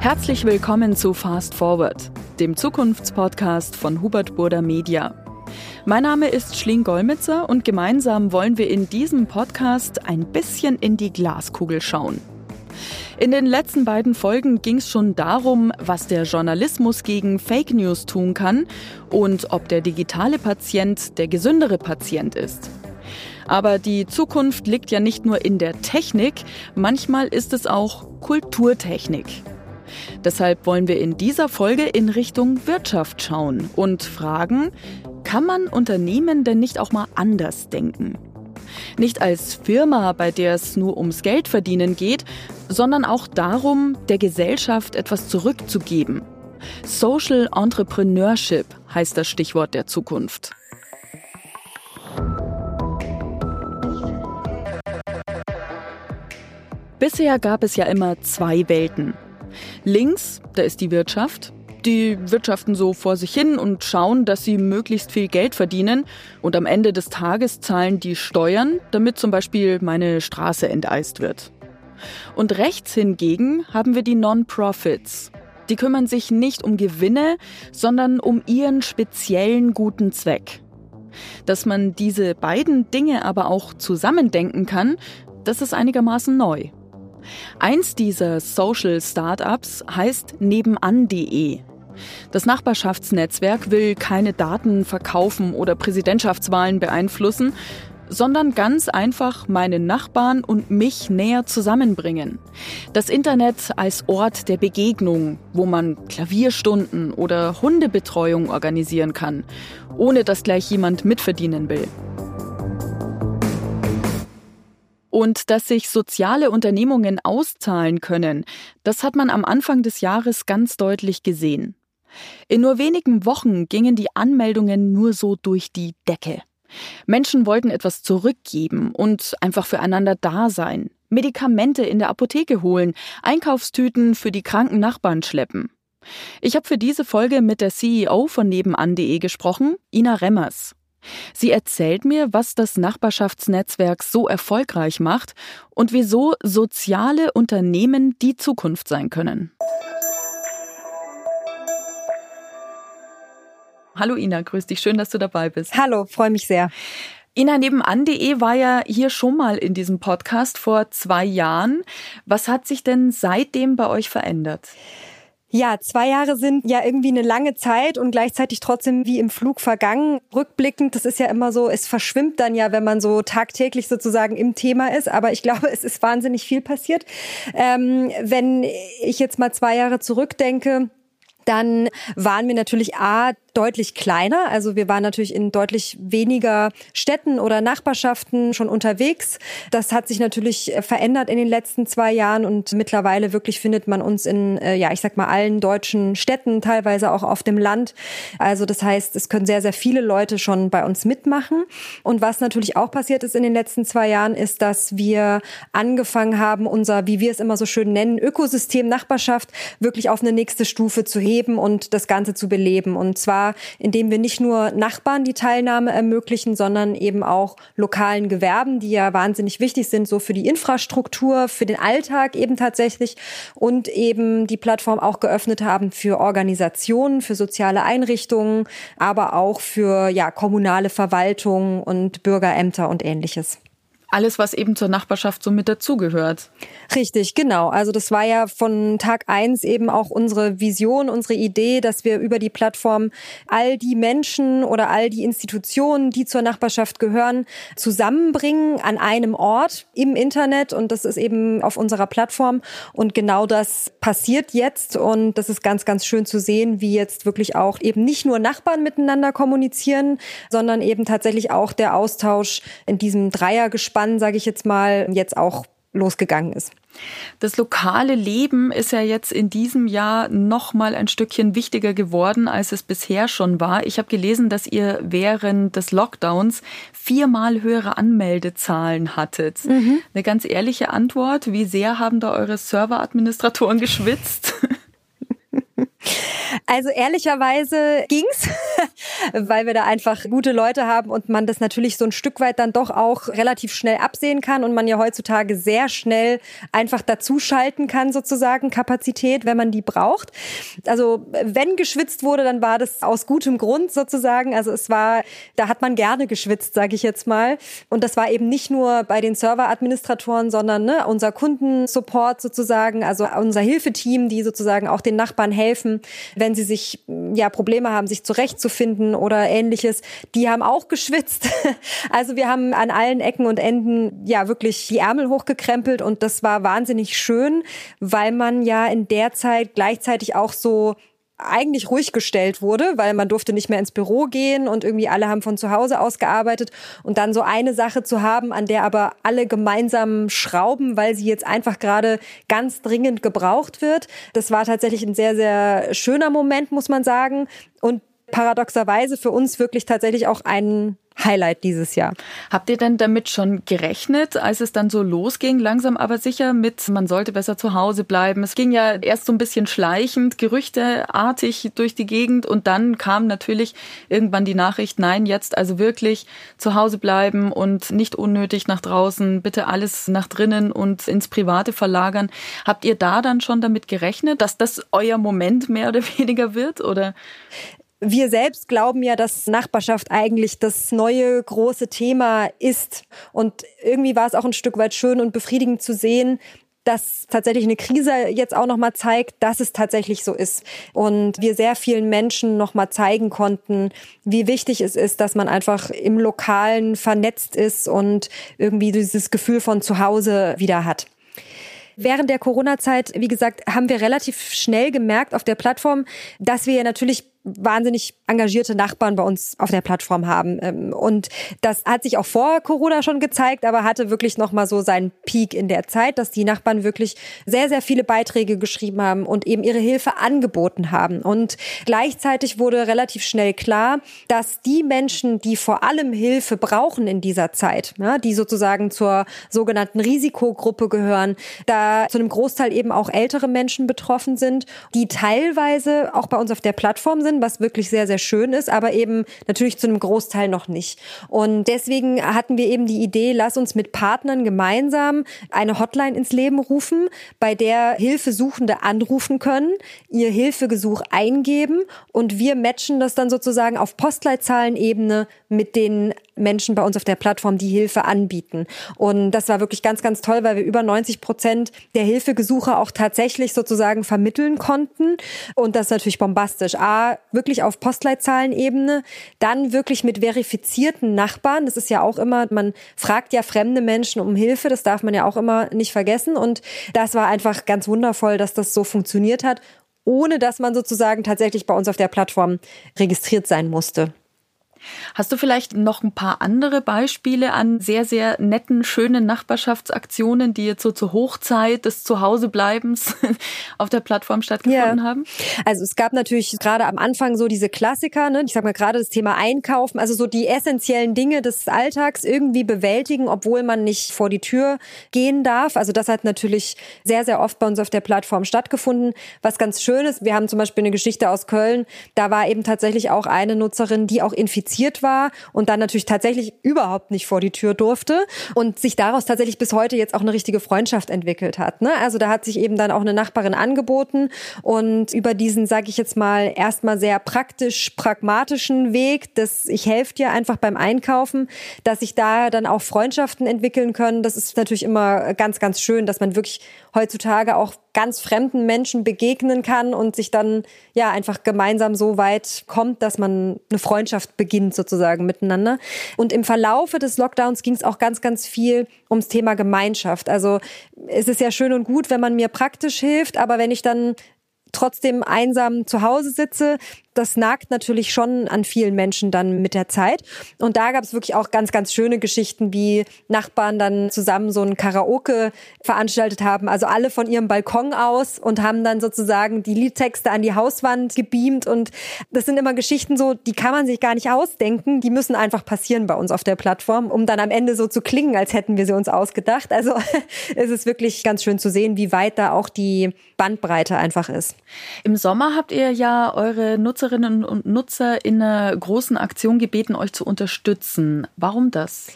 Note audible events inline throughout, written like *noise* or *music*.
Herzlich willkommen zu Fast Forward, dem Zukunftspodcast von Hubert Burda Media. Mein Name ist Schling Golmitzer und gemeinsam wollen wir in diesem Podcast ein bisschen in die Glaskugel schauen. In den letzten beiden Folgen ging es schon darum, was der Journalismus gegen Fake News tun kann und ob der digitale Patient der gesündere Patient ist. Aber die Zukunft liegt ja nicht nur in der Technik, manchmal ist es auch Kulturtechnik. Deshalb wollen wir in dieser Folge in Richtung Wirtschaft schauen und fragen, kann man Unternehmen denn nicht auch mal anders denken? Nicht als Firma, bei der es nur ums Geld verdienen geht, sondern auch darum, der Gesellschaft etwas zurückzugeben. Social Entrepreneurship heißt das Stichwort der Zukunft. Bisher gab es ja immer zwei Welten. Links, da ist die Wirtschaft. Die wirtschaften so vor sich hin und schauen, dass sie möglichst viel Geld verdienen und am Ende des Tages zahlen die Steuern, damit zum Beispiel meine Straße enteist wird. Und rechts hingegen haben wir die Non-Profits. Die kümmern sich nicht um Gewinne, sondern um ihren speziellen guten Zweck. Dass man diese beiden Dinge aber auch zusammendenken kann, das ist einigermaßen neu. Eins dieser Social Startups heißt nebenan.de. Das Nachbarschaftsnetzwerk will keine Daten verkaufen oder Präsidentschaftswahlen beeinflussen, sondern ganz einfach meine Nachbarn und mich näher zusammenbringen. Das Internet als Ort der Begegnung, wo man Klavierstunden oder Hundebetreuung organisieren kann, ohne dass gleich jemand mitverdienen will. Und dass sich soziale Unternehmungen auszahlen können, das hat man am Anfang des Jahres ganz deutlich gesehen. In nur wenigen Wochen gingen die Anmeldungen nur so durch die Decke. Menschen wollten etwas zurückgeben und einfach füreinander da sein, Medikamente in der Apotheke holen, Einkaufstüten für die kranken Nachbarn schleppen. Ich habe für diese Folge mit der CEO von nebenan.de gesprochen, Ina Remmers. Sie erzählt mir, was das Nachbarschaftsnetzwerk so erfolgreich macht und wieso soziale Unternehmen die Zukunft sein können. Hallo Ina, grüß dich. Schön, dass du dabei bist. Hallo, freue mich sehr. Ina nebenan.de war ja hier schon mal in diesem Podcast vor zwei Jahren. Was hat sich denn seitdem bei euch verändert? Ja, zwei Jahre sind ja irgendwie eine lange Zeit und gleichzeitig trotzdem wie im Flug vergangen. Rückblickend, das ist ja immer so, es verschwimmt dann ja, wenn man so tagtäglich sozusagen im Thema ist. Aber ich glaube, *laughs* es ist wahnsinnig viel passiert. Ähm, wenn ich jetzt mal zwei Jahre zurückdenke, dann waren wir natürlich A, deutlich kleiner. Also wir waren natürlich in deutlich weniger Städten oder Nachbarschaften schon unterwegs. Das hat sich natürlich äh, verändert in den letzten zwei Jahren und mittlerweile wirklich findet man uns in, äh, ja, ich sag mal, allen deutschen Städten, teilweise auch auf dem Land. Also das heißt, es können sehr, sehr viele Leute schon bei uns mitmachen. Und was natürlich auch passiert ist in den letzten zwei Jahren, ist, dass wir angefangen haben, unser, wie wir es immer so schön nennen, Ökosystem Nachbarschaft wirklich auf eine nächste Stufe zu heben und das Ganze zu beleben. Und zwar indem wir nicht nur Nachbarn die Teilnahme ermöglichen, sondern eben auch lokalen Gewerben, die ja wahnsinnig wichtig sind, so für die Infrastruktur, für den Alltag eben tatsächlich und eben die Plattform auch geöffnet haben für Organisationen, für soziale Einrichtungen, aber auch für ja, kommunale Verwaltung und Bürgerämter und ähnliches alles, was eben zur Nachbarschaft so mit dazugehört. Richtig, genau. Also das war ja von Tag eins eben auch unsere Vision, unsere Idee, dass wir über die Plattform all die Menschen oder all die Institutionen, die zur Nachbarschaft gehören, zusammenbringen an einem Ort im Internet und das ist eben auf unserer Plattform und genau das passiert jetzt und das ist ganz, ganz schön zu sehen, wie jetzt wirklich auch eben nicht nur Nachbarn miteinander kommunizieren, sondern eben tatsächlich auch der Austausch in diesem Dreiergespann Abspann, sage ich jetzt mal, jetzt auch losgegangen ist. Das lokale Leben ist ja jetzt in diesem Jahr noch mal ein Stückchen wichtiger geworden, als es bisher schon war. Ich habe gelesen, dass ihr während des Lockdowns viermal höhere Anmeldezahlen hattet. Mhm. Eine ganz ehrliche Antwort. Wie sehr haben da eure Serveradministratoren geschwitzt? *laughs* Also ehrlicherweise ging's. Weil wir da einfach gute Leute haben und man das natürlich so ein Stück weit dann doch auch relativ schnell absehen kann und man ja heutzutage sehr schnell einfach dazuschalten kann, sozusagen Kapazität, wenn man die braucht. Also wenn geschwitzt wurde, dann war das aus gutem Grund sozusagen. Also es war, da hat man gerne geschwitzt, sage ich jetzt mal. Und das war eben nicht nur bei den Serveradministratoren, sondern ne, unser Kundensupport sozusagen, also unser Hilfeteam, die sozusagen auch den Nachbarn helfen, wenn sie sich ja Probleme haben, sich zurechtzufinden oder ähnliches. Die haben auch geschwitzt. *laughs* Also wir haben an allen Ecken und Enden ja wirklich die Ärmel hochgekrempelt und das war wahnsinnig schön, weil man ja in der Zeit gleichzeitig auch so eigentlich ruhig gestellt wurde, weil man durfte nicht mehr ins Büro gehen und irgendwie alle haben von zu Hause aus gearbeitet und dann so eine Sache zu haben, an der aber alle gemeinsam schrauben, weil sie jetzt einfach gerade ganz dringend gebraucht wird. Das war tatsächlich ein sehr, sehr schöner Moment, muss man sagen. Und paradoxerweise für uns wirklich tatsächlich auch ein Highlight dieses Jahr. Habt ihr denn damit schon gerechnet, als es dann so losging, langsam aber sicher mit, man sollte besser zu Hause bleiben? Es ging ja erst so ein bisschen schleichend, gerüchteartig durch die Gegend und dann kam natürlich irgendwann die Nachricht, nein, jetzt also wirklich zu Hause bleiben und nicht unnötig nach draußen, bitte alles nach drinnen und ins Private verlagern. Habt ihr da dann schon damit gerechnet, dass das euer Moment mehr oder *laughs* weniger wird oder? Wir selbst glauben ja, dass Nachbarschaft eigentlich das neue große Thema ist. Und irgendwie war es auch ein Stück weit schön und befriedigend zu sehen, dass tatsächlich eine Krise jetzt auch nochmal zeigt, dass es tatsächlich so ist. Und wir sehr vielen Menschen nochmal zeigen konnten, wie wichtig es ist, dass man einfach im Lokalen vernetzt ist und irgendwie dieses Gefühl von Zuhause wieder hat. Während der Corona-Zeit, wie gesagt, haben wir relativ schnell gemerkt auf der Plattform, dass wir natürlich wahnsinnig engagierte Nachbarn bei uns auf der Plattform haben. Ähm, und das hat sich auch vor Corona schon gezeigt, aber hatte wirklich nochmal so seinen Peak in der Zeit, dass die Nachbarn wirklich sehr, sehr viele Beiträge geschrieben haben und eben ihre Hilfe angeboten haben. Und gleichzeitig wurde relativ schnell klar, dass die Menschen, die vor allem Hilfe brauchen in dieser Zeit, die sozusagen zur sogenannten Risikogruppe gehören, da zu einem Großteil eben auch ältere Menschen betroffen sind, die teilweise auch bei uns auf der Plattform sind, was wirklich sehr, sehr schön ist, aber eben natürlich zu einem Großteil noch nicht. Und deswegen hatten wir eben die Idee, lass uns mit Partnern gemeinsam eine Hotline ins Leben rufen, bei der Hilfesuchende anrufen können, ihr Hilfegesuch eingeben und wir matchen das dann sozusagen auf Postleitzahlenebene mit den Menschen bei uns auf der Plattform, die Hilfe anbieten. Und das war wirklich ganz, ganz toll, weil wir über 90 Prozent der Hilfegesuche auch tatsächlich sozusagen vermitteln konnten. Und das ist natürlich bombastisch. A, wirklich auf Postleitzahlenebene, dann wirklich mit verifizierten Nachbarn. Das ist ja auch immer, man fragt ja fremde Menschen um Hilfe, das darf man ja auch immer nicht vergessen. Und das war einfach ganz wundervoll, dass das so funktioniert hat, ohne dass man sozusagen tatsächlich bei uns auf der Plattform registriert sein musste. Hast du vielleicht noch ein paar andere Beispiele an sehr, sehr netten, schönen Nachbarschaftsaktionen, die jetzt so zur Hochzeit des Zuhausebleibens *laughs* auf der Plattform stattgefunden ja. haben? Also es gab natürlich gerade am Anfang so diese Klassiker, ne? ich sag mal gerade das Thema Einkaufen, also so die essentiellen Dinge des Alltags irgendwie bewältigen, obwohl man nicht vor die Tür gehen darf. Also das hat natürlich sehr, sehr oft bei uns auf der Plattform stattgefunden. Was ganz schön ist, wir haben zum Beispiel eine Geschichte aus Köln, da war eben tatsächlich auch eine Nutzerin, die auch infiziert infiziert war und dann natürlich tatsächlich überhaupt nicht vor die Tür durfte und sich daraus tatsächlich bis heute jetzt auch eine richtige Freundschaft entwickelt hat. Ne? Also da hat sich eben dann auch eine Nachbarin angeboten und über diesen, sage ich jetzt mal, erstmal sehr praktisch pragmatischen Weg, dass ich helfe dir einfach beim Einkaufen, dass sich da dann auch Freundschaften entwickeln können. Das ist natürlich immer ganz, ganz schön, dass man wirklich heutzutage auch ganz fremden Menschen begegnen kann und sich dann ja einfach gemeinsam so weit kommt, dass man eine Freundschaft beginnt sozusagen miteinander. Und im Verlaufe des Lockdowns ging es auch ganz, ganz viel ums Thema Gemeinschaft. Also es ist ja schön und gut, wenn man mir praktisch hilft, aber wenn ich dann trotzdem einsam zu Hause sitze, das nagt natürlich schon an vielen Menschen dann mit der Zeit. Und da gab es wirklich auch ganz, ganz schöne Geschichten, wie Nachbarn dann zusammen so ein Karaoke veranstaltet haben. Also alle von ihrem Balkon aus und haben dann sozusagen die Liedtexte an die Hauswand gebeamt. Und das sind immer Geschichten so, die kann man sich gar nicht ausdenken. Die müssen einfach passieren bei uns auf der Plattform, um dann am Ende so zu klingen, als hätten wir sie uns ausgedacht. Also *laughs* es ist wirklich ganz schön zu sehen, wie weit da auch die Bandbreite einfach ist. Im Sommer habt ihr ja eure Nutzer Nutzerinnen und Nutzer in einer großen Aktion gebeten, euch zu unterstützen. Warum das?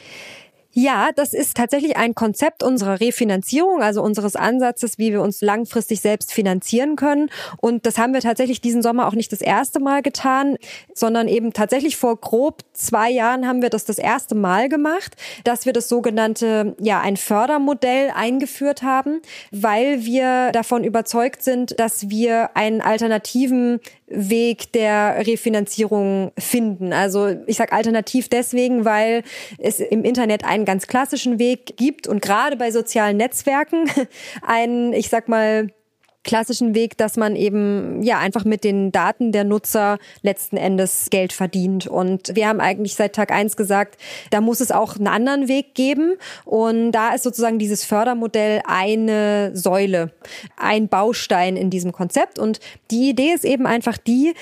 Ja, das ist tatsächlich ein Konzept unserer Refinanzierung, also unseres Ansatzes, wie wir uns langfristig selbst finanzieren können. Und das haben wir tatsächlich diesen Sommer auch nicht das erste Mal getan, sondern eben tatsächlich vor grob zwei Jahren haben wir das das erste Mal gemacht, dass wir das sogenannte, ja, ein Fördermodell eingeführt haben, weil wir davon überzeugt sind, dass wir einen alternativen Weg der Refinanzierung finden. Also ich sage alternativ deswegen, weil es im Internet einen ganz klassischen Weg gibt und gerade bei sozialen Netzwerken *laughs* einen, ich sag mal, klassischen Weg, dass man eben ja einfach mit den Daten der Nutzer letzten Endes Geld verdient. Und wir haben eigentlich seit Tag eins gesagt, da muss es auch einen anderen Weg geben. Und da ist sozusagen dieses Fördermodell eine Säule, ein Baustein in diesem Konzept. Und die Idee ist eben einfach die,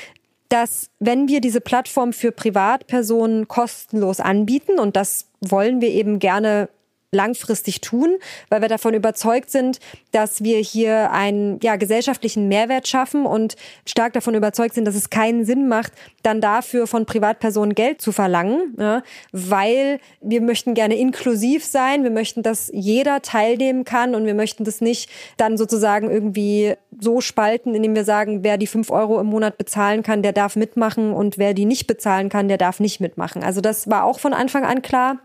dass wenn wir diese Plattform für Privatpersonen kostenlos anbieten, und das wollen wir eben gerne langfristig tun, weil wir davon überzeugt sind, dass wir hier einen ja, gesellschaftlichen Mehrwert schaffen und stark davon überzeugt sind, dass es keinen Sinn macht, dann dafür von Privatpersonen Geld zu verlangen, ja, weil wir möchten gerne inklusiv sein, wir möchten, dass jeder teilnehmen kann und wir möchten das nicht dann sozusagen irgendwie so spalten, indem wir sagen, wer die fünf Euro im Monat bezahlen kann, der darf mitmachen und wer die nicht bezahlen kann, der darf nicht mitmachen. Also das war auch von Anfang an klar.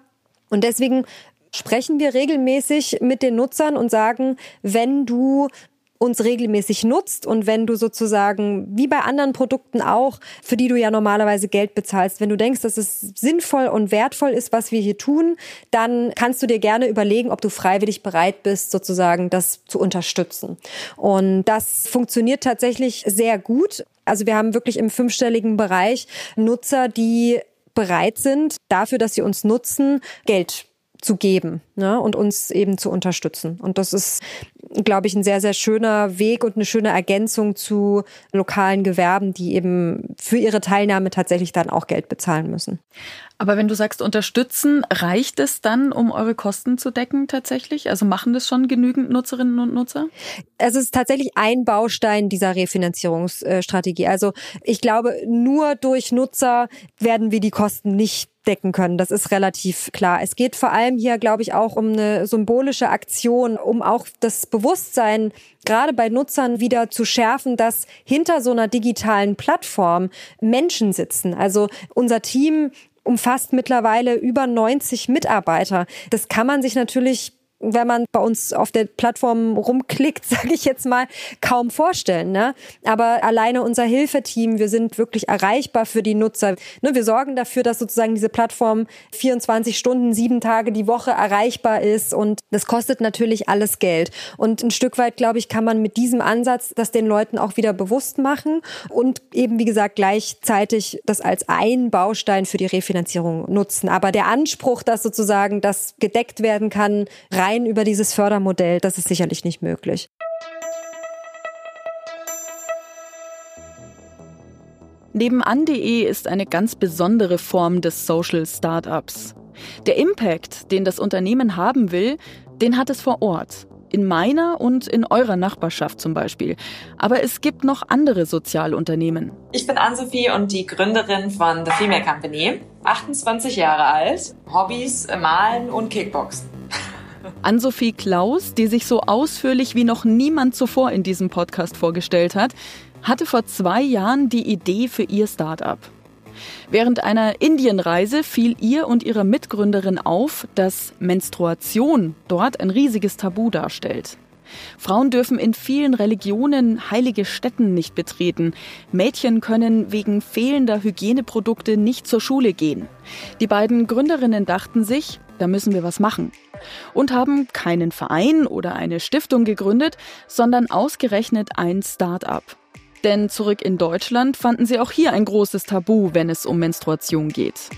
Und deswegen sprechen wir regelmäßig mit den Nutzern und sagen, wenn du uns regelmäßig nutzt und wenn du sozusagen, wie bei anderen Produkten auch, für die du ja normalerweise Geld bezahlst, wenn du denkst, dass es sinnvoll und wertvoll ist, was wir hier tun, dann kannst du dir gerne überlegen, ob du freiwillig bereit bist, sozusagen das zu unterstützen. Und das funktioniert tatsächlich sehr gut. Also wir haben wirklich im fünfstelligen Bereich Nutzer, die bereit sind, dafür, dass sie uns nutzen, Geld zu geben ne, und uns eben zu unterstützen. Und das ist, glaube ich, ein sehr, sehr schöner Weg und eine schöne Ergänzung zu lokalen Gewerben, die eben für ihre Teilnahme tatsächlich dann auch Geld bezahlen müssen. Aber wenn du sagst unterstützen, reicht es dann, um eure Kosten zu decken tatsächlich? Also machen das schon genügend Nutzerinnen und Nutzer? Es ist tatsächlich ein Baustein dieser Refinanzierungsstrategie. Also ich glaube, nur durch Nutzer werden wir die Kosten nicht decken können. Das ist relativ klar. Es geht vor allem hier, glaube ich, auch um eine symbolische Aktion, um auch das Bewusstsein gerade bei Nutzern wieder zu schärfen, dass hinter so einer digitalen Plattform Menschen sitzen. Also unser Team umfasst mittlerweile über 90 Mitarbeiter. Das kann man sich natürlich wenn man bei uns auf der Plattform rumklickt, *laughs* sage ich jetzt mal, kaum vorstellen. Ne? Aber alleine unser Hilfeteam, wir sind wirklich erreichbar für die Nutzer. Ne, wir sorgen dafür, dass sozusagen diese Plattform 24 Stunden, sieben Tage die Woche erreichbar ist und das kostet natürlich alles Geld. Und ein Stück weit, glaube ich, kann man mit diesem Ansatz das den Leuten auch wieder bewusst machen und eben, wie gesagt, gleichzeitig das als ein Baustein für die Refinanzierung nutzen. Aber der Anspruch, dass sozusagen das gedeckt werden kann, rein über dieses Fördermodell, das ist sicherlich nicht möglich. Nebenan.de ist eine ganz besondere Form des Social Startups. Der Impact, den das Unternehmen haben will, den hat es vor Ort. In meiner und in eurer Nachbarschaft zum Beispiel. Aber es gibt noch andere Sozialunternehmen. Ich bin Ann-Sophie und die Gründerin von The Female Company. 28 Jahre alt, Hobbys, Malen und Kickboxen. Ann-Sophie Klaus, die sich so ausführlich wie noch niemand zuvor in diesem Podcast vorgestellt hat, hatte vor zwei Jahren die Idee für ihr Start-up. Während einer Indienreise fiel ihr und ihrer Mitgründerin auf, dass Menstruation dort ein riesiges Tabu darstellt. Frauen dürfen in vielen Religionen heilige Stätten nicht betreten. Mädchen können wegen fehlender Hygieneprodukte nicht zur Schule gehen. Die beiden Gründerinnen dachten sich, da müssen wir was machen. Und haben keinen Verein oder eine Stiftung gegründet, sondern ausgerechnet ein Start-up. Denn zurück in Deutschland fanden sie auch hier ein großes Tabu, wenn es um Menstruation geht.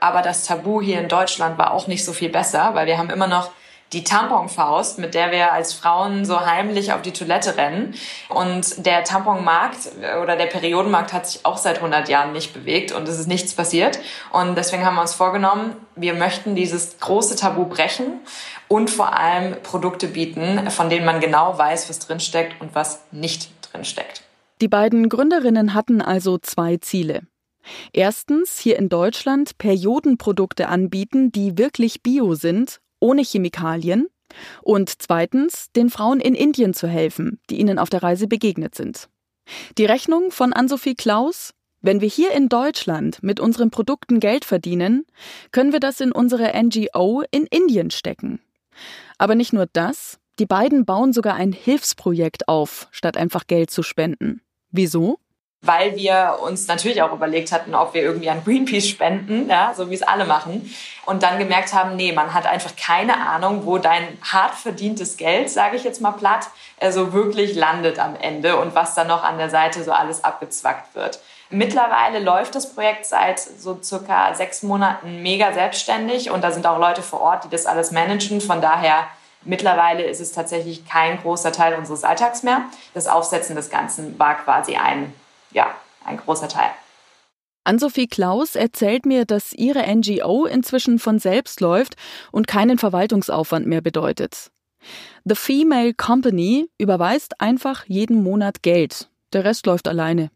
Aber das Tabu hier in Deutschland war auch nicht so viel besser, weil wir haben immer noch die Tamponfaust, mit der wir als Frauen so heimlich auf die Toilette rennen. Und der Tamponmarkt oder der Periodenmarkt hat sich auch seit 100 Jahren nicht bewegt und es ist nichts passiert. Und deswegen haben wir uns vorgenommen, wir möchten dieses große Tabu brechen und vor allem Produkte bieten, von denen man genau weiß, was drinsteckt und was nicht drinsteckt. Die beiden Gründerinnen hatten also zwei Ziele. Erstens hier in Deutschland Periodenprodukte anbieten, die wirklich bio sind, ohne Chemikalien. Und zweitens den Frauen in Indien zu helfen, die ihnen auf der Reise begegnet sind. Die Rechnung von Ann-Sophie Klaus? Wenn wir hier in Deutschland mit unseren Produkten Geld verdienen, können wir das in unsere NGO in Indien stecken. Aber nicht nur das, die beiden bauen sogar ein Hilfsprojekt auf, statt einfach Geld zu spenden. Wieso? Weil wir uns natürlich auch überlegt hatten, ob wir irgendwie an Greenpeace spenden, ja, so wie es alle machen. Und dann gemerkt haben, nee, man hat einfach keine Ahnung, wo dein hart verdientes Geld, sage ich jetzt mal platt, so also wirklich landet am Ende und was dann noch an der Seite so alles abgezwackt wird. Mittlerweile läuft das Projekt seit so circa sechs Monaten mega selbstständig und da sind auch Leute vor Ort, die das alles managen. Von daher Mittlerweile ist es tatsächlich kein großer Teil unseres Alltags mehr. Das Aufsetzen des Ganzen war quasi ein ja, ein großer Teil. Ann-Sophie Klaus erzählt mir, dass ihre NGO inzwischen von selbst läuft und keinen Verwaltungsaufwand mehr bedeutet. The Female Company überweist einfach jeden Monat Geld. Der Rest läuft alleine.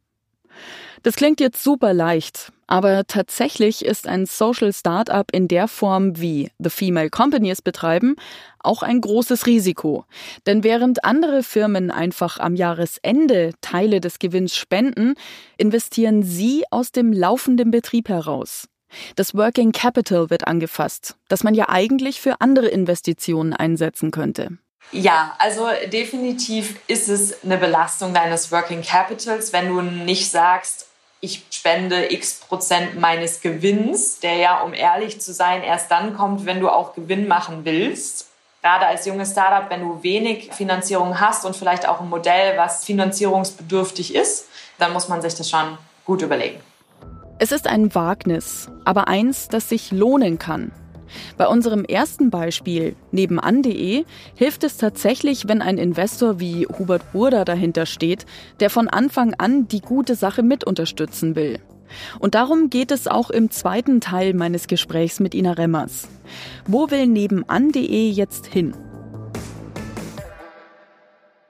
Das klingt jetzt super leicht, aber tatsächlich ist ein Social Startup in der Form, wie The Female Company es betreiben, auch ein großes Risiko. Denn während andere Firmen einfach am Jahresende Teile des Gewinns spenden, investieren sie aus dem laufenden Betrieb heraus. Das Working Capital wird angefasst, das man ja eigentlich für andere Investitionen einsetzen könnte. Ja, also definitiv ist es eine Belastung deines Working Capitals, wenn du nicht sagst, ich spende x Prozent meines Gewinns, der ja, um ehrlich zu sein, erst dann kommt, wenn du auch Gewinn machen willst. Gerade als junges Startup, wenn du wenig Finanzierung hast und vielleicht auch ein Modell, was finanzierungsbedürftig ist, dann muss man sich das schon gut überlegen. Es ist ein Wagnis, aber eins, das sich lohnen kann. Bei unserem ersten Beispiel, nebenan.de, hilft es tatsächlich, wenn ein Investor wie Hubert Burda dahinter steht, der von Anfang an die gute Sache mit unterstützen will. Und darum geht es auch im zweiten Teil meines Gesprächs mit Ina Remmers. Wo will nebenan.de jetzt hin?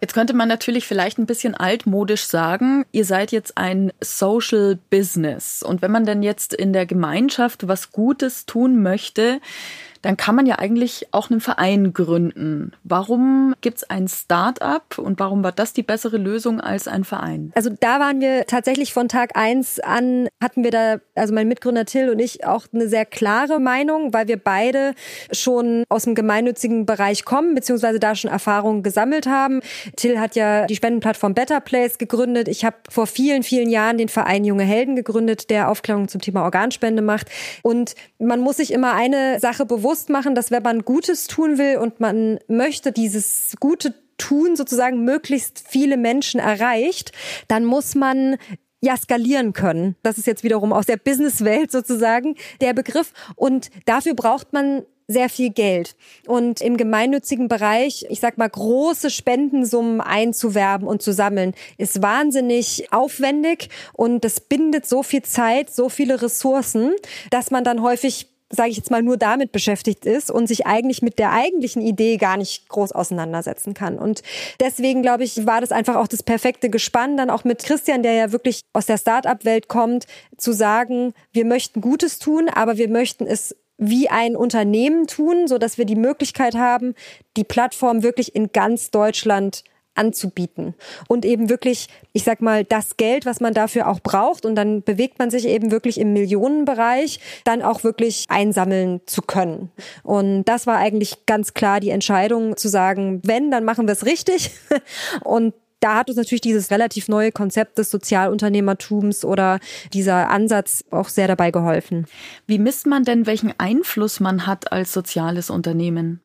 Jetzt könnte man natürlich vielleicht ein bisschen altmodisch sagen, ihr seid jetzt ein Social Business. Und wenn man denn jetzt in der Gemeinschaft was Gutes tun möchte, dann kann man ja eigentlich auch einen Verein gründen. Warum gibt es ein Start-up und warum war das die bessere Lösung als ein Verein? Also da waren wir tatsächlich von Tag eins an, hatten wir da, also mein Mitgründer Till und ich, auch eine sehr klare Meinung, weil wir beide schon aus dem gemeinnützigen Bereich kommen, beziehungsweise da schon Erfahrungen gesammelt haben. Till hat ja die Spendenplattform Better Place gegründet. Ich habe vor vielen, vielen Jahren den Verein Junge Helden gegründet, der Aufklärung zum Thema Organspende macht. Und man muss sich immer eine Sache bewusst bewusst machen, dass wenn man Gutes tun will und man möchte dieses gute Tun sozusagen möglichst viele Menschen erreicht, dann muss man ja skalieren können. Das ist jetzt wiederum aus der Businesswelt sozusagen der Begriff. Und dafür braucht man sehr viel Geld. Und im gemeinnützigen Bereich, ich sag mal, große Spendensummen einzuwerben und zu sammeln, ist wahnsinnig aufwendig und das bindet so viel Zeit, so viele Ressourcen, dass man dann häufig sage ich jetzt mal, nur damit beschäftigt ist und sich eigentlich mit der eigentlichen Idee gar nicht groß auseinandersetzen kann. Und deswegen, glaube ich, war das einfach auch das perfekte Gespann, dann auch mit Christian, der ja wirklich aus der Start-up-Welt kommt, zu sagen, wir möchten Gutes tun, aber wir möchten es wie ein Unternehmen tun, so dass wir die Möglichkeit haben, die Plattform wirklich in ganz Deutschland anzubieten und eben wirklich, ich sag mal, das Geld, was man dafür auch braucht und dann bewegt man sich eben wirklich im Millionenbereich, dann auch wirklich einsammeln zu können. Und das war eigentlich ganz klar die Entscheidung zu sagen, wenn, dann machen wir es richtig *laughs* und da hat uns natürlich dieses relativ neue Konzept des Sozialunternehmertums oder dieser Ansatz auch sehr dabei geholfen. Wie misst man denn, welchen Einfluss man hat als soziales Unternehmen?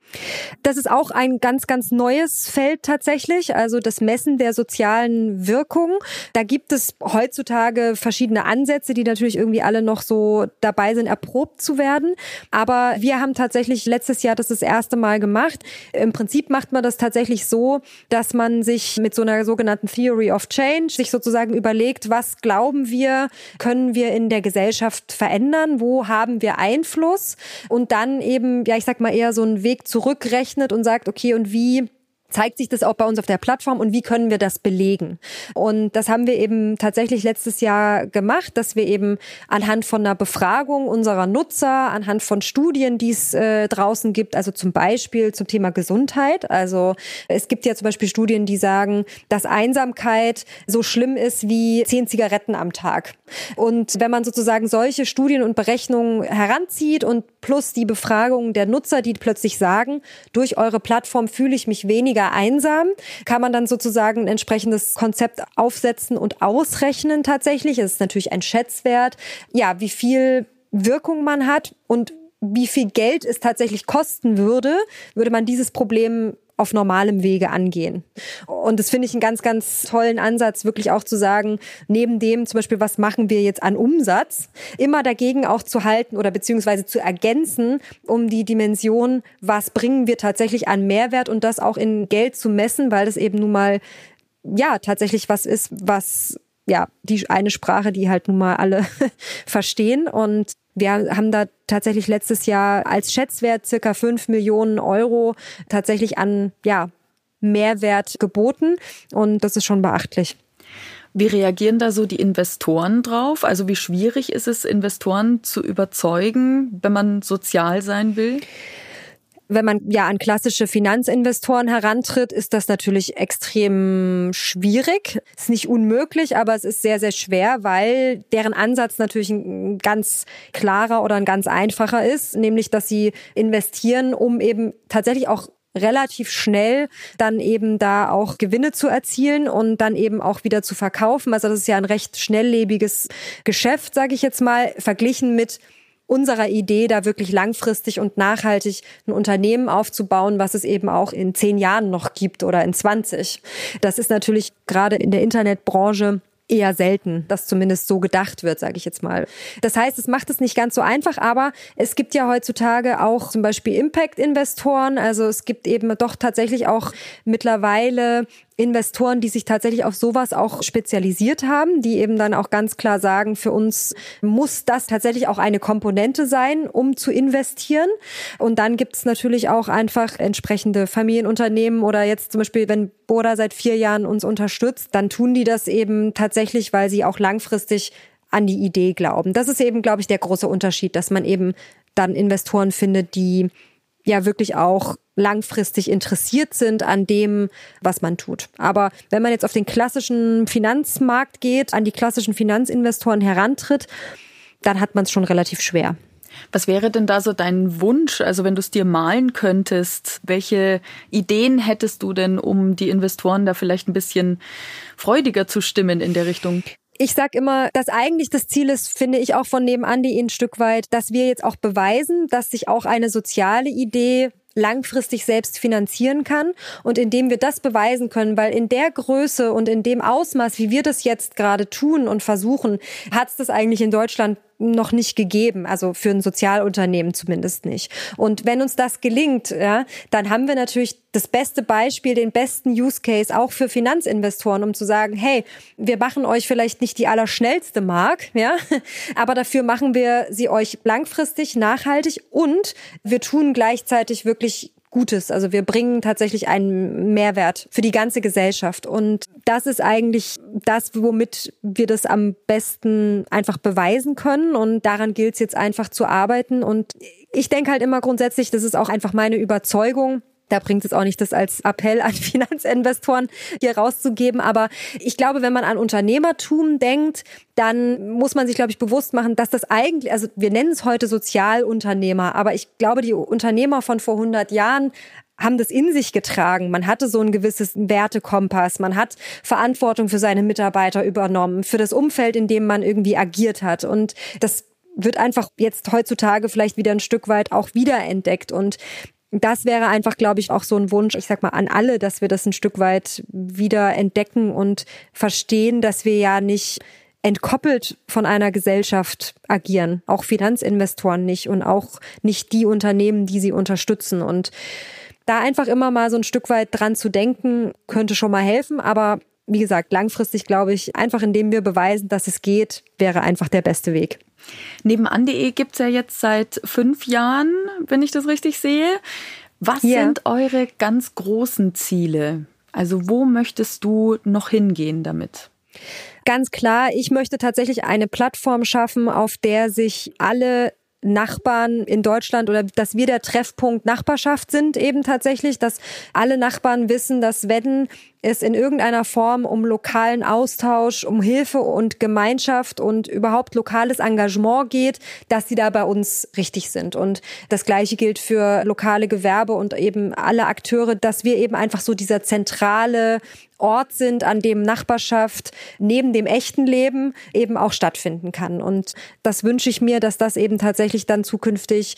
Das ist auch ein ganz, ganz neues Feld tatsächlich, also das Messen der sozialen Wirkung. Da gibt es heutzutage verschiedene Ansätze, die natürlich irgendwie alle noch so dabei sind, erprobt zu werden. Aber wir haben tatsächlich letztes Jahr das das erste Mal gemacht. Im Prinzip macht man das tatsächlich so, dass man sich mit so einer sogenannten Theory of Change sich sozusagen überlegt, was glauben wir, können wir in der Gesellschaft verändern, wo haben wir Einfluss? Und dann eben, ja, ich sag mal eher so einen Weg zurückrechnet und sagt, okay, und wie zeigt sich das auch bei uns auf der Plattform und wie können wir das belegen? Und das haben wir eben tatsächlich letztes Jahr gemacht, dass wir eben anhand von einer Befragung unserer Nutzer, anhand von Studien, die es äh, draußen gibt, also zum Beispiel zum Thema Gesundheit. Also es gibt ja zum Beispiel Studien, die sagen, dass Einsamkeit so schlimm ist wie zehn Zigaretten am Tag. Und wenn man sozusagen solche Studien und Berechnungen heranzieht und plus die Befragungen der Nutzer, die plötzlich sagen, durch eure Plattform fühle ich mich weniger einsam, kann man dann sozusagen ein entsprechendes Konzept aufsetzen und ausrechnen tatsächlich. Es ist natürlich ein Schätzwert. Ja, wie viel Wirkung man hat und wie viel Geld es tatsächlich kosten würde, würde man dieses Problem auf normalem Wege angehen. Und das finde ich einen ganz, ganz tollen Ansatz, wirklich auch zu sagen, neben dem zum Beispiel, was machen wir jetzt an Umsatz, immer dagegen auch zu halten oder beziehungsweise zu ergänzen, um die Dimension, was bringen wir tatsächlich an Mehrwert und das auch in Geld zu messen, weil das eben nun mal ja tatsächlich was ist, was ja, die eine Sprache, die halt nun mal alle *laughs* verstehen. Und wir haben da tatsächlich letztes Jahr als Schätzwert circa fünf Millionen Euro tatsächlich an, ja, Mehrwert geboten. Und das ist schon beachtlich. Wie reagieren da so die Investoren drauf? Also wie schwierig ist es, Investoren zu überzeugen, wenn man sozial sein will? Wenn man ja an klassische Finanzinvestoren herantritt, ist das natürlich extrem schwierig. Ist nicht unmöglich, aber es ist sehr, sehr schwer, weil deren Ansatz natürlich ein ganz klarer oder ein ganz einfacher ist, nämlich, dass sie investieren, um eben tatsächlich auch relativ schnell dann eben da auch Gewinne zu erzielen und dann eben auch wieder zu verkaufen. Also das ist ja ein recht schnelllebiges Geschäft, sage ich jetzt mal, verglichen mit unserer Idee, da wirklich langfristig und nachhaltig ein Unternehmen aufzubauen, was es eben auch in zehn Jahren noch gibt oder in 20. Das ist natürlich gerade in der Internetbranche eher selten, dass zumindest so gedacht wird, sage ich jetzt mal. Das heißt, es macht es nicht ganz so einfach, aber es gibt ja heutzutage auch zum Beispiel Impact-Investoren. Also es gibt eben doch tatsächlich auch mittlerweile Investoren, die sich tatsächlich auf sowas auch spezialisiert haben, die eben dann auch ganz klar sagen, für uns muss das tatsächlich auch eine Komponente sein, um zu investieren. Und dann gibt es natürlich auch einfach entsprechende Familienunternehmen oder jetzt zum Beispiel, wenn Boda seit vier Jahren uns unterstützt, dann tun die das eben tatsächlich, weil sie auch langfristig an die Idee glauben. Das ist eben, glaube ich, der große Unterschied, dass man eben dann Investoren findet, die ja wirklich auch langfristig interessiert sind an dem, was man tut. Aber wenn man jetzt auf den klassischen Finanzmarkt geht, an die klassischen Finanzinvestoren herantritt, dann hat man es schon relativ schwer. Was wäre denn da so dein Wunsch? Also wenn du es dir malen könntest, welche Ideen hättest du denn, um die Investoren da vielleicht ein bisschen freudiger zu stimmen in der Richtung? Ich sag immer, dass eigentlich das Ziel ist, finde ich auch von nebenan die ein Stück weit, dass wir jetzt auch beweisen, dass sich auch eine soziale Idee langfristig selbst finanzieren kann und indem wir das beweisen können, weil in der Größe und in dem Ausmaß, wie wir das jetzt gerade tun und versuchen, hat es das eigentlich in Deutschland noch nicht gegeben, also für ein Sozialunternehmen zumindest nicht. Und wenn uns das gelingt, ja, dann haben wir natürlich das beste Beispiel, den besten Use Case auch für Finanzinvestoren, um zu sagen, hey, wir machen euch vielleicht nicht die allerschnellste Mark, ja, *laughs* aber dafür machen wir sie euch langfristig, nachhaltig und wir tun gleichzeitig wirklich Gutes. Also wir bringen tatsächlich einen Mehrwert für die ganze Gesellschaft. Und das ist eigentlich das, womit wir das am besten einfach beweisen können. Und daran gilt es jetzt einfach zu arbeiten. Und ich denke halt immer grundsätzlich, das ist auch einfach meine Überzeugung, da bringt es auch nicht, das als Appell an *laughs* Finanzinvestoren hier rauszugeben. Aber ich glaube, wenn man an Unternehmertum denkt, dann muss man sich, glaube ich, bewusst machen, dass das eigentlich, also wir nennen es heute Sozialunternehmer, aber ich glaube, die Unternehmer von vor 100 Jahren haben das in sich getragen. Man hatte so ein gewisses Wertekompass. Man hat Verantwortung für seine Mitarbeiter übernommen, für das Umfeld, in dem man irgendwie agiert hat. Und das wird einfach jetzt heutzutage vielleicht wieder ein Stück weit auch wiederentdeckt. Und das wäre einfach, glaube ich, auch so ein Wunsch, ich sag mal, an alle, dass wir das ein Stück weit wieder entdecken und verstehen, dass wir ja nicht entkoppelt von einer Gesellschaft agieren. Auch Finanzinvestoren nicht und auch nicht die Unternehmen, die sie unterstützen. Und da einfach immer mal so ein Stück weit dran zu denken, könnte schon mal helfen. Aber wie gesagt, langfristig glaube ich, einfach indem wir beweisen, dass es geht, wäre einfach der beste Weg. Nebenan.de gibt es ja jetzt seit fünf Jahren, wenn ich das richtig sehe. Was ja. sind eure ganz großen Ziele? Also wo möchtest du noch hingehen damit? Ganz klar, ich möchte tatsächlich eine Plattform schaffen, auf der sich alle Nachbarn in Deutschland oder dass wir der Treffpunkt Nachbarschaft sind eben tatsächlich, dass alle Nachbarn wissen, dass wenn es in irgendeiner Form um lokalen Austausch, um Hilfe und Gemeinschaft und überhaupt lokales Engagement geht, dass sie da bei uns richtig sind. Und das Gleiche gilt für lokale Gewerbe und eben alle Akteure, dass wir eben einfach so dieser zentrale Ort sind, an dem Nachbarschaft neben dem echten Leben eben auch stattfinden kann. Und das wünsche ich mir, dass das eben tatsächlich dann zukünftig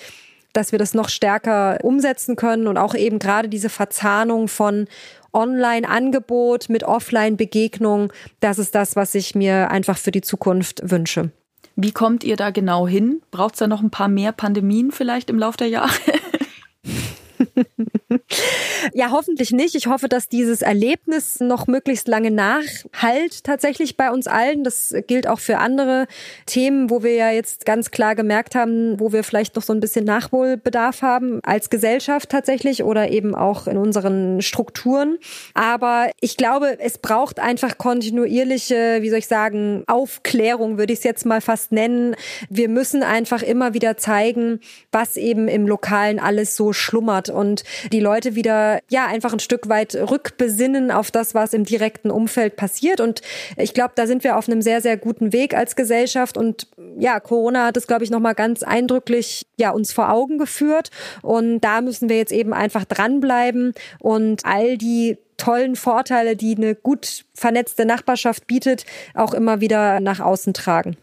dass wir das noch stärker umsetzen können und auch eben gerade diese Verzahnung von Online-Angebot mit Offline-Begegnung, das ist das, was ich mir einfach für die Zukunft wünsche. Wie kommt ihr da genau hin? Braucht es da noch ein paar mehr Pandemien vielleicht im Laufe der Jahre? *laughs* *laughs* ja, hoffentlich nicht. Ich hoffe, dass dieses Erlebnis noch möglichst lange nachhalt tatsächlich bei uns allen. Das gilt auch für andere Themen, wo wir ja jetzt ganz klar gemerkt haben, wo wir vielleicht noch so ein bisschen Nachholbedarf haben als Gesellschaft tatsächlich oder eben auch in unseren Strukturen. Aber ich glaube, es braucht einfach kontinuierliche, wie soll ich sagen, Aufklärung, würde ich es jetzt mal fast nennen. Wir müssen einfach immer wieder zeigen, was eben im Lokalen alles so schlummert und die Leute wieder, ja, einfach ein Stück weit rückbesinnen auf das, was im direkten Umfeld passiert. Und ich glaube, da sind wir auf einem sehr, sehr guten Weg als Gesellschaft. Und ja, Corona hat es, glaube ich, nochmal ganz eindrücklich, ja, uns vor Augen geführt. Und da müssen wir jetzt eben einfach dranbleiben und all die tollen Vorteile, die eine gut vernetzte Nachbarschaft bietet, auch immer wieder nach außen tragen.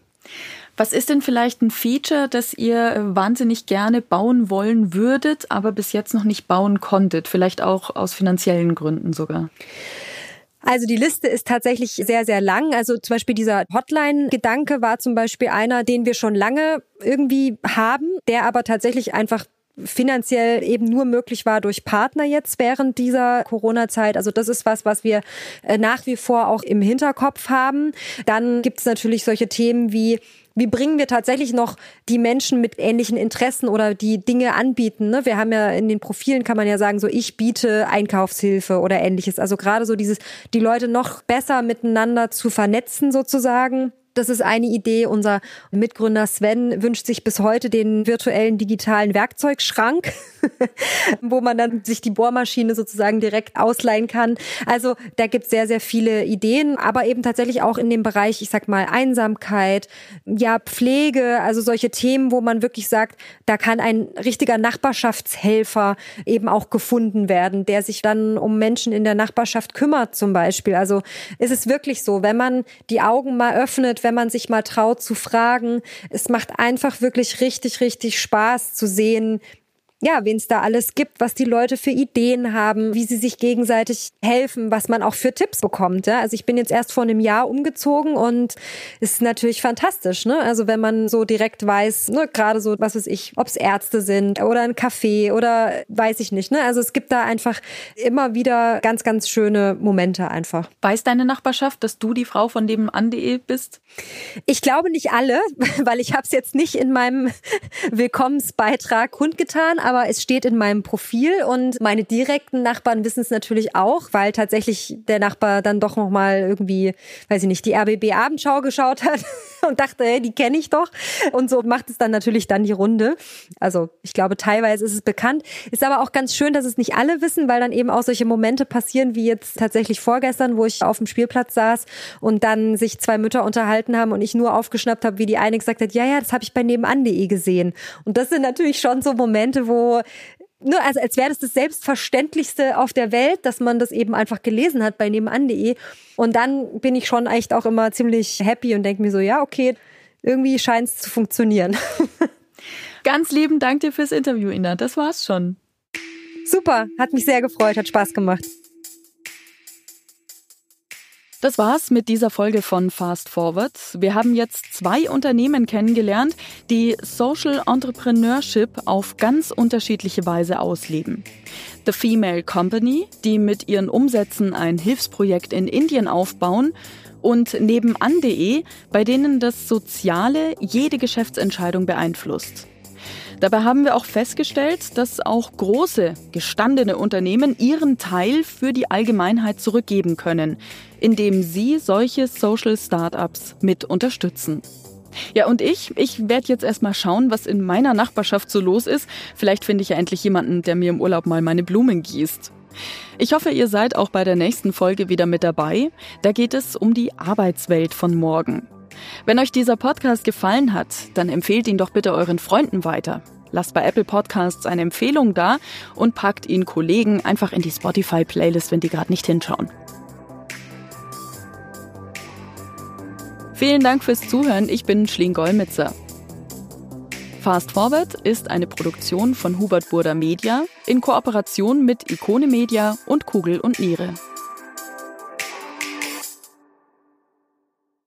Was ist denn vielleicht ein Feature, das ihr äh, wahnsinnig gerne bauen wollen würdet, aber bis jetzt noch nicht bauen konntet? Vielleicht auch aus finanziellen Gründen sogar? Also die Liste ist tatsächlich sehr, sehr lang. Also zum Beispiel dieser Hotline-Gedanke war zum Beispiel einer, den wir schon lange irgendwie haben, der aber tatsächlich einfach finanziell eben nur möglich war durch Partner jetzt während dieser Corona-Zeit. Also das ist was, was wir äh, nach wie vor auch im Hinterkopf haben. Dann gibt es natürlich solche Themen wie wie bringen wir tatsächlich noch die Menschen mit ähnlichen Interessen oder die Dinge anbieten? Ne? Wir haben ja in den Profilen kann man ja sagen, so ich biete Einkaufshilfe oder ähnliches. Also gerade so dieses, die Leute noch besser miteinander zu vernetzen sozusagen. Das ist eine Idee. Unser Mitgründer Sven wünscht sich bis heute den virtuellen digitalen Werkzeugschrank, *laughs* wo man dann sich die Bohrmaschine sozusagen direkt ausleihen kann. Also da gibt es sehr, sehr viele Ideen, aber eben tatsächlich auch in dem Bereich, ich sag mal, Einsamkeit, ja, Pflege, also solche Themen, wo man wirklich sagt, da kann ein richtiger Nachbarschaftshelfer eben auch gefunden werden, der sich dann um Menschen in der Nachbarschaft kümmert zum Beispiel. Also ist es wirklich so, wenn man die Augen mal öffnet, wenn man sich mal traut zu fragen. Es macht einfach wirklich richtig, richtig Spaß zu sehen, ja, wen es da alles gibt, was die Leute für Ideen haben, wie sie sich gegenseitig helfen, was man auch für Tipps bekommt. Ja? Also ich bin jetzt erst vor einem Jahr umgezogen und ist natürlich fantastisch. Ne? Also wenn man so direkt weiß, ne, gerade so, was weiß ich, ob es Ärzte sind oder ein Café oder weiß ich nicht. Ne? Also es gibt da einfach immer wieder ganz, ganz schöne Momente einfach. Weiß deine Nachbarschaft, dass du die Frau von nebenan.de bist? Ich glaube nicht alle, *laughs* weil ich habe es jetzt nicht in meinem *laughs* Willkommensbeitrag kundgetan, aber es steht in meinem Profil und meine direkten Nachbarn wissen es natürlich auch, weil tatsächlich der Nachbar dann doch noch mal irgendwie, weiß ich nicht, die RBB Abendschau geschaut hat *laughs* und dachte, hey, die kenne ich doch und so macht es dann natürlich dann die Runde. Also, ich glaube, teilweise ist es bekannt, ist aber auch ganz schön, dass es nicht alle wissen, weil dann eben auch solche Momente passieren, wie jetzt tatsächlich vorgestern, wo ich auf dem Spielplatz saß und dann sich zwei Mütter unterhalten haben und ich nur aufgeschnappt habe, wie die eine gesagt hat, ja, ja, das habe ich bei nebenan.de gesehen. Und das sind natürlich schon so Momente, wo nur also als wäre das das Selbstverständlichste auf der Welt, dass man das eben einfach gelesen hat bei nebenan.de. Und dann bin ich schon echt auch immer ziemlich happy und denke mir so, ja, okay, irgendwie scheint es zu funktionieren. *laughs* Ganz lieben Dank dir fürs Interview, Ina. Das war's schon. Super, hat mich sehr gefreut, hat Spaß gemacht. Das war's mit dieser Folge von Fast Forward. Wir haben jetzt zwei Unternehmen kennengelernt, die Social Entrepreneurship auf ganz unterschiedliche Weise ausleben. The Female Company, die mit ihren Umsätzen ein Hilfsprojekt in Indien aufbauen und nebenan.de, bei denen das Soziale jede Geschäftsentscheidung beeinflusst. Dabei haben wir auch festgestellt, dass auch große, gestandene Unternehmen ihren Teil für die Allgemeinheit zurückgeben können, indem sie solche Social Startups mit unterstützen. Ja, und ich, ich werde jetzt erstmal schauen, was in meiner Nachbarschaft so los ist. Vielleicht finde ich ja endlich jemanden, der mir im Urlaub mal meine Blumen gießt. Ich hoffe, ihr seid auch bei der nächsten Folge wieder mit dabei. Da geht es um die Arbeitswelt von morgen. Wenn euch dieser Podcast gefallen hat, dann empfehlt ihn doch bitte euren Freunden weiter. Lasst bei Apple Podcasts eine Empfehlung da und packt ihn Kollegen einfach in die Spotify-Playlist, wenn die gerade nicht hinschauen. Vielen Dank fürs Zuhören. Ich bin Schling Golmitzer. Fast Forward ist eine Produktion von Hubert Burda Media in Kooperation mit Ikone Media und Kugel und Niere.